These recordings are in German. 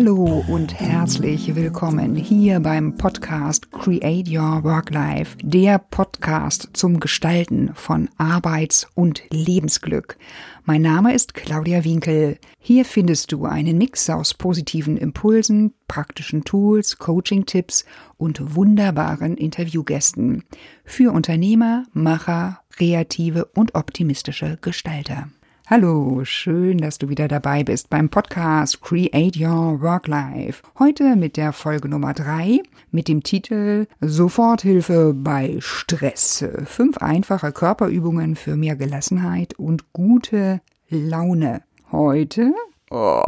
Hallo und herzlich willkommen hier beim Podcast Create Your Work Life, der Podcast zum Gestalten von Arbeits- und Lebensglück. Mein Name ist Claudia Winkel. Hier findest du einen Mix aus positiven Impulsen, praktischen Tools, Coaching-Tipps und wunderbaren Interviewgästen für Unternehmer, Macher, kreative und optimistische Gestalter. Hallo, schön, dass du wieder dabei bist beim Podcast Create Your Work Life. Heute mit der Folge Nummer drei mit dem Titel Soforthilfe bei Stress. Fünf einfache Körperübungen für mehr Gelassenheit und gute Laune. Heute Oh,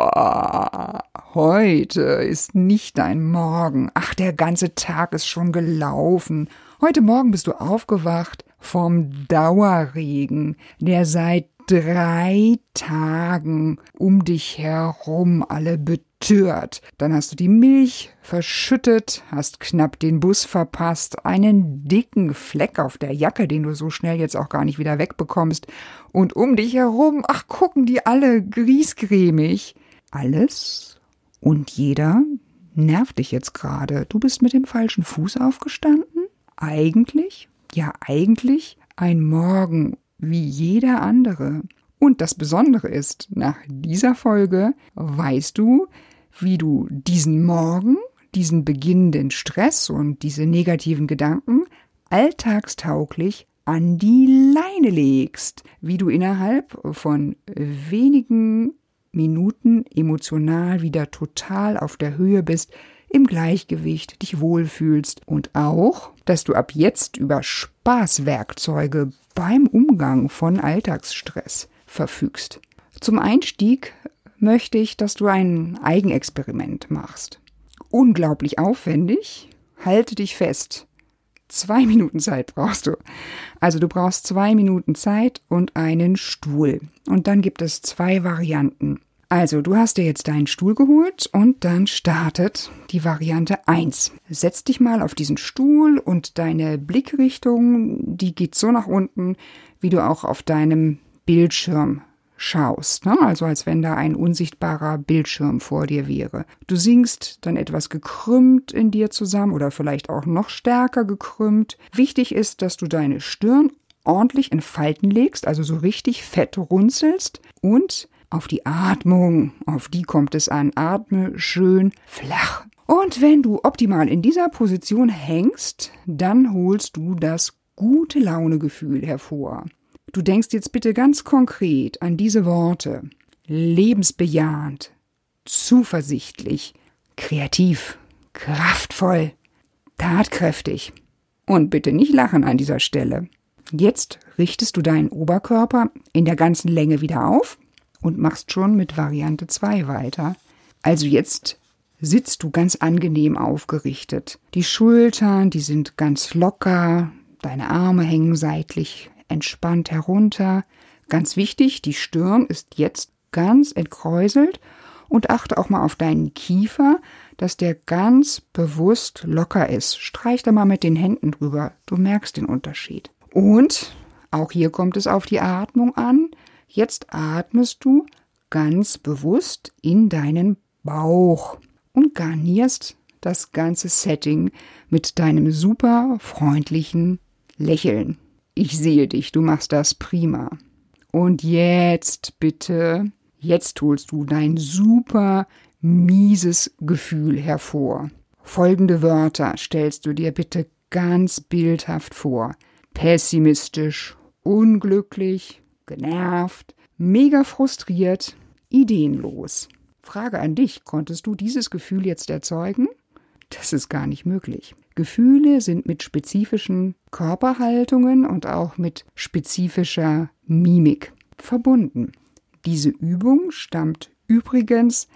heute ist nicht dein Morgen. Ach, der ganze Tag ist schon gelaufen. Heute Morgen bist du aufgewacht vom Dauerregen, der seit drei Tagen um dich herum alle betört. Dann hast du die Milch verschüttet, hast knapp den Bus verpasst, einen dicken Fleck auf der Jacke, den du so schnell jetzt auch gar nicht wieder wegbekommst. Und um dich herum, ach, gucken die alle griesgrämig. Alles und jeder nervt dich jetzt gerade. Du bist mit dem falschen Fuß aufgestanden? Eigentlich? Ja, eigentlich ein Morgen wie jeder andere. Und das Besondere ist, nach dieser Folge weißt du, wie du diesen Morgen, diesen beginnenden Stress und diese negativen Gedanken alltagstauglich an die Leine legst, wie du innerhalb von wenigen Minuten emotional wieder total auf der Höhe bist, im Gleichgewicht, dich wohlfühlst und auch, dass du ab jetzt über Spaßwerkzeuge beim Umgang von Alltagsstress verfügst. Zum Einstieg möchte ich, dass du ein Eigenexperiment machst. Unglaublich aufwendig. Halte dich fest. Zwei Minuten Zeit brauchst du. Also du brauchst zwei Minuten Zeit und einen Stuhl. Und dann gibt es zwei Varianten. Also, du hast dir jetzt deinen Stuhl geholt und dann startet die Variante 1. Setz dich mal auf diesen Stuhl und deine Blickrichtung, die geht so nach unten, wie du auch auf deinem Bildschirm schaust. Ne? Also als wenn da ein unsichtbarer Bildschirm vor dir wäre. Du sinkst dann etwas gekrümmt in dir zusammen oder vielleicht auch noch stärker gekrümmt. Wichtig ist, dass du deine Stirn ordentlich in Falten legst, also so richtig fett runzelst und auf die Atmung, auf die kommt es an. Atme schön flach. Und wenn du optimal in dieser Position hängst, dann holst du das gute Launegefühl hervor. Du denkst jetzt bitte ganz konkret an diese Worte. Lebensbejahend, zuversichtlich, kreativ, kraftvoll, tatkräftig. Und bitte nicht lachen an dieser Stelle. Jetzt richtest du deinen Oberkörper in der ganzen Länge wieder auf und machst schon mit Variante 2 weiter. Also jetzt sitzt du ganz angenehm aufgerichtet. Die Schultern, die sind ganz locker, deine Arme hängen seitlich entspannt herunter. Ganz wichtig, die Stirn ist jetzt ganz entkräuselt und achte auch mal auf deinen Kiefer, dass der ganz bewusst locker ist. Streich da mal mit den Händen drüber, du merkst den Unterschied. Und auch hier kommt es auf die Atmung an. Jetzt atmest du ganz bewusst in deinen Bauch und garnierst das ganze Setting mit deinem super freundlichen Lächeln. Ich sehe dich, du machst das prima. Und jetzt bitte, jetzt holst du dein super mieses Gefühl hervor. Folgende Wörter stellst du dir bitte ganz bildhaft vor. Pessimistisch, unglücklich, genervt, mega frustriert, ideenlos. Frage an dich, konntest du dieses Gefühl jetzt erzeugen? Das ist gar nicht möglich. Gefühle sind mit spezifischen Körperhaltungen und auch mit spezifischer Mimik verbunden. Diese Übung stammt übrigens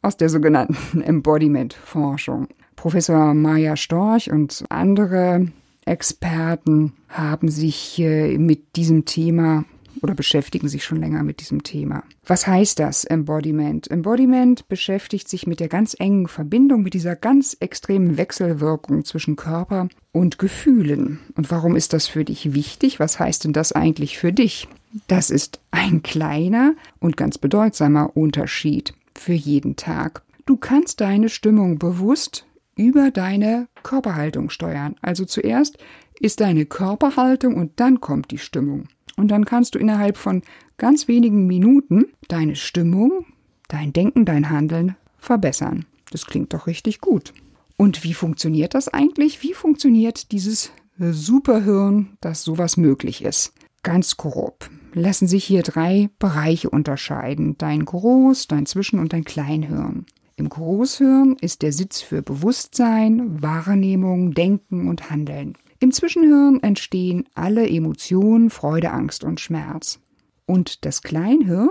aus der sogenannten Embodiment-Forschung. Professor Maya Storch und andere Experten haben sich äh, mit diesem Thema oder beschäftigen sich schon länger mit diesem Thema. Was heißt das Embodiment? Embodiment beschäftigt sich mit der ganz engen Verbindung, mit dieser ganz extremen Wechselwirkung zwischen Körper und Gefühlen. Und warum ist das für dich wichtig? Was heißt denn das eigentlich für dich? Das ist ein kleiner und ganz bedeutsamer Unterschied für jeden Tag. Du kannst deine Stimmung bewusst über deine Körperhaltung steuern. Also zuerst ist deine Körperhaltung und dann kommt die Stimmung. Und dann kannst du innerhalb von ganz wenigen Minuten deine Stimmung, dein Denken, dein Handeln verbessern. Das klingt doch richtig gut. Und wie funktioniert das eigentlich? Wie funktioniert dieses Superhirn, dass sowas möglich ist? Ganz grob lassen sich hier drei Bereiche unterscheiden. Dein Groß-, dein Zwischen- und dein Kleinhirn. Im Großhirn ist der Sitz für Bewusstsein, Wahrnehmung, Denken und Handeln. Im Zwischenhirn entstehen alle Emotionen, Freude, Angst und Schmerz. Und das Kleinhirn,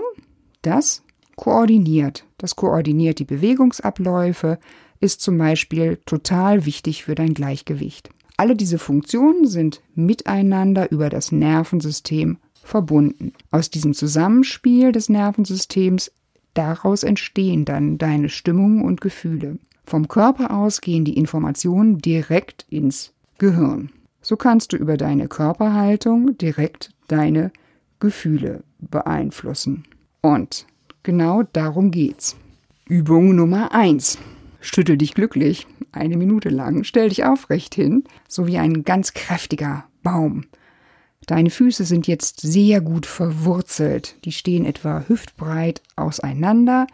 das koordiniert. Das koordiniert die Bewegungsabläufe, ist zum Beispiel total wichtig für dein Gleichgewicht. Alle diese Funktionen sind miteinander über das Nervensystem verbunden. Aus diesem Zusammenspiel des Nervensystems, daraus entstehen dann deine Stimmungen und Gefühle. Vom Körper aus gehen die Informationen direkt ins Gehirn. So kannst du über deine Körperhaltung direkt deine Gefühle beeinflussen. Und genau darum geht's. Übung Nummer eins: Schüttel dich glücklich, eine Minute lang, stell dich aufrecht hin, so wie ein ganz kräftiger Baum. Deine Füße sind jetzt sehr gut verwurzelt, die stehen etwa hüftbreit auseinander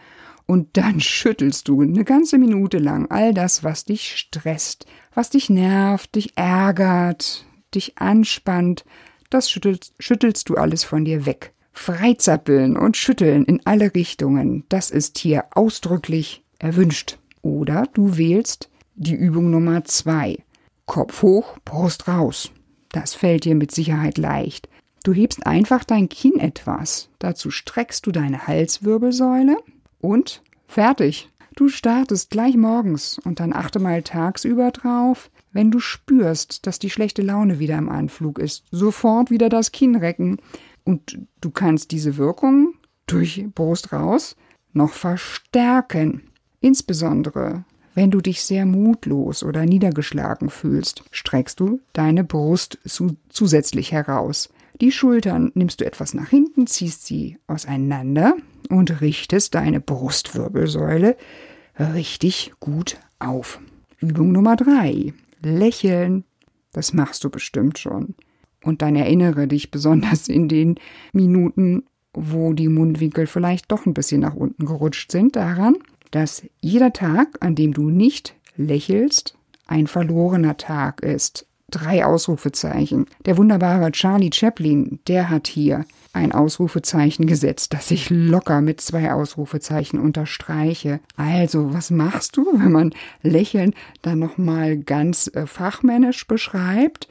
und dann schüttelst du eine ganze Minute lang all das, was dich stresst, was dich nervt, dich ärgert, dich anspannt, das schüttelst, schüttelst du alles von dir weg. Freizappeln und schütteln in alle Richtungen, das ist hier ausdrücklich erwünscht. Oder du wählst die Übung Nummer zwei. Kopf hoch, Brust raus. Das fällt dir mit Sicherheit leicht. Du hebst einfach dein Kinn etwas. Dazu streckst du deine Halswirbelsäule und fertig. Du startest gleich morgens und dann achte mal tagsüber drauf, wenn du spürst, dass die schlechte Laune wieder im Anflug ist, sofort wieder das Kinn recken und du kannst diese Wirkung durch Brust raus noch verstärken. Insbesondere wenn du dich sehr mutlos oder niedergeschlagen fühlst, streckst du deine Brust zu zusätzlich heraus. Die Schultern nimmst du etwas nach hinten, ziehst sie auseinander und richtest deine Brustwirbelsäule richtig gut auf. Übung Nummer drei. Lächeln. Das machst du bestimmt schon. Und dann erinnere dich besonders in den Minuten, wo die Mundwinkel vielleicht doch ein bisschen nach unten gerutscht sind, daran, dass jeder Tag, an dem du nicht lächelst, ein verlorener Tag ist. Drei Ausrufezeichen. Der wunderbare Charlie Chaplin, der hat hier ein Ausrufezeichen gesetzt, das ich locker mit zwei Ausrufezeichen unterstreiche. Also, was machst du, wenn man Lächeln dann nochmal ganz äh, fachmännisch beschreibt?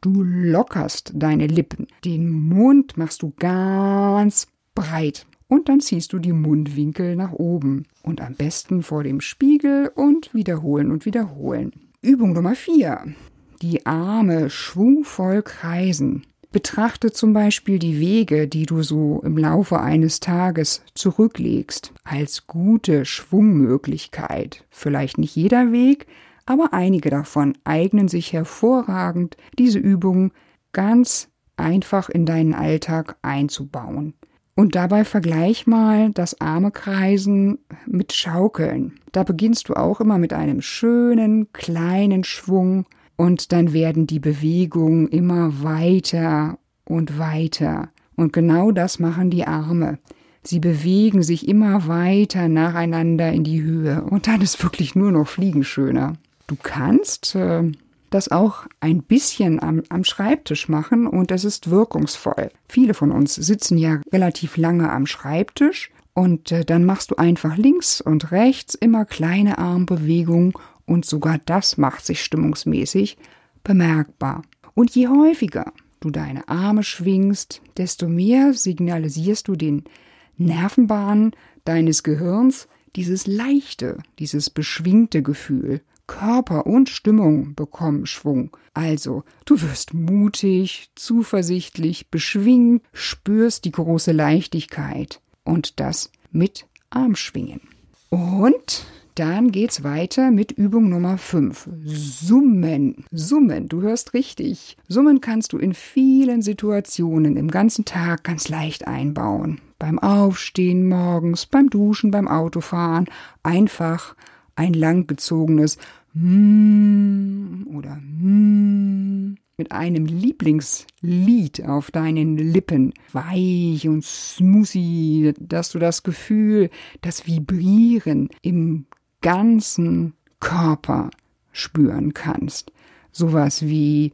Du lockerst deine Lippen. Den Mund machst du ganz breit und dann ziehst du die Mundwinkel nach oben und am besten vor dem Spiegel und wiederholen und wiederholen. Übung Nummer 4. Die Arme schwungvoll kreisen. Betrachte zum Beispiel die Wege, die du so im Laufe eines Tages zurücklegst, als gute Schwungmöglichkeit. Vielleicht nicht jeder Weg, aber einige davon eignen sich hervorragend, diese Übung ganz einfach in deinen Alltag einzubauen. Und dabei vergleich mal das arme Kreisen mit Schaukeln. Da beginnst du auch immer mit einem schönen kleinen Schwung und dann werden die Bewegungen immer weiter und weiter. Und genau das machen die Arme. Sie bewegen sich immer weiter nacheinander in die Höhe und dann ist wirklich nur noch Fliegen schöner. Du kannst äh, das auch ein bisschen am, am Schreibtisch machen und es ist wirkungsvoll. Viele von uns sitzen ja relativ lange am Schreibtisch und äh, dann machst du einfach links und rechts immer kleine Armbewegungen und sogar das macht sich stimmungsmäßig bemerkbar. Und je häufiger du deine Arme schwingst, desto mehr signalisierst du den Nervenbahnen deines Gehirns dieses leichte, dieses beschwingte Gefühl. Körper und Stimmung bekommen Schwung. Also, du wirst mutig, zuversichtlich, beschwingt, spürst die große Leichtigkeit und das mit Armschwingen. Und Dann geht's weiter mit Übung Nummer 5. Summen. Summen, du hörst richtig. Summen kannst du in vielen Situationen im ganzen Tag ganz leicht einbauen. Beim Aufstehen morgens, beim Duschen, beim Autofahren. Einfach ein langgezogenes Mm oder Mm mit einem Lieblingslied auf deinen Lippen, weich und smoothie, dass du das Gefühl, das Vibrieren im ganzen Körper spüren kannst. Sowas wie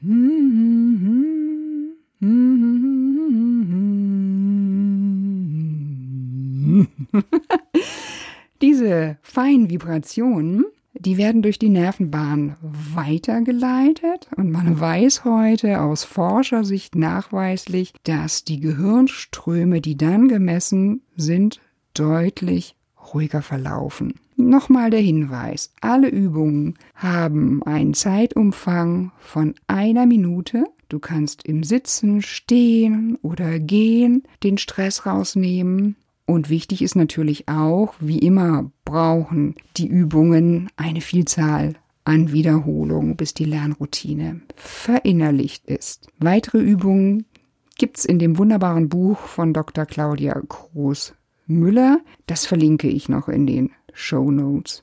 Diese feinen Vibrationen die werden durch die Nervenbahn weitergeleitet und man weiß heute aus Forschersicht nachweislich, dass die Gehirnströme, die dann gemessen sind, deutlich ruhiger verlaufen. Nochmal der Hinweis, alle Übungen haben einen Zeitumfang von einer Minute. Du kannst im Sitzen, Stehen oder Gehen den Stress rausnehmen. Und wichtig ist natürlich auch, wie immer brauchen die Übungen eine Vielzahl an Wiederholungen, bis die Lernroutine verinnerlicht ist. Weitere Übungen gibt's in dem wunderbaren Buch von Dr. Claudia Groß Müller. Das verlinke ich noch in den Show Notes.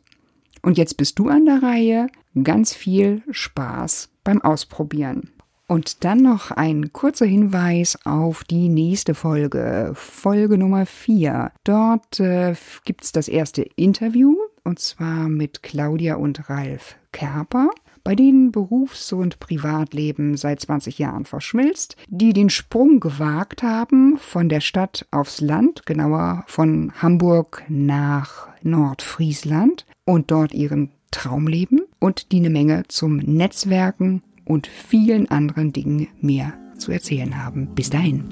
Und jetzt bist du an der Reihe. Ganz viel Spaß beim Ausprobieren. Und dann noch ein kurzer Hinweis auf die nächste Folge, Folge Nummer 4. Dort äh, gibt es das erste Interview, und zwar mit Claudia und Ralf Kerper bei denen Berufs- und Privatleben seit 20 Jahren verschmilzt, die den Sprung gewagt haben von der Stadt aufs Land, genauer von Hamburg nach Nordfriesland und dort ihren Traum leben und die eine Menge zum Netzwerken und vielen anderen Dingen mehr zu erzählen haben. Bis dahin.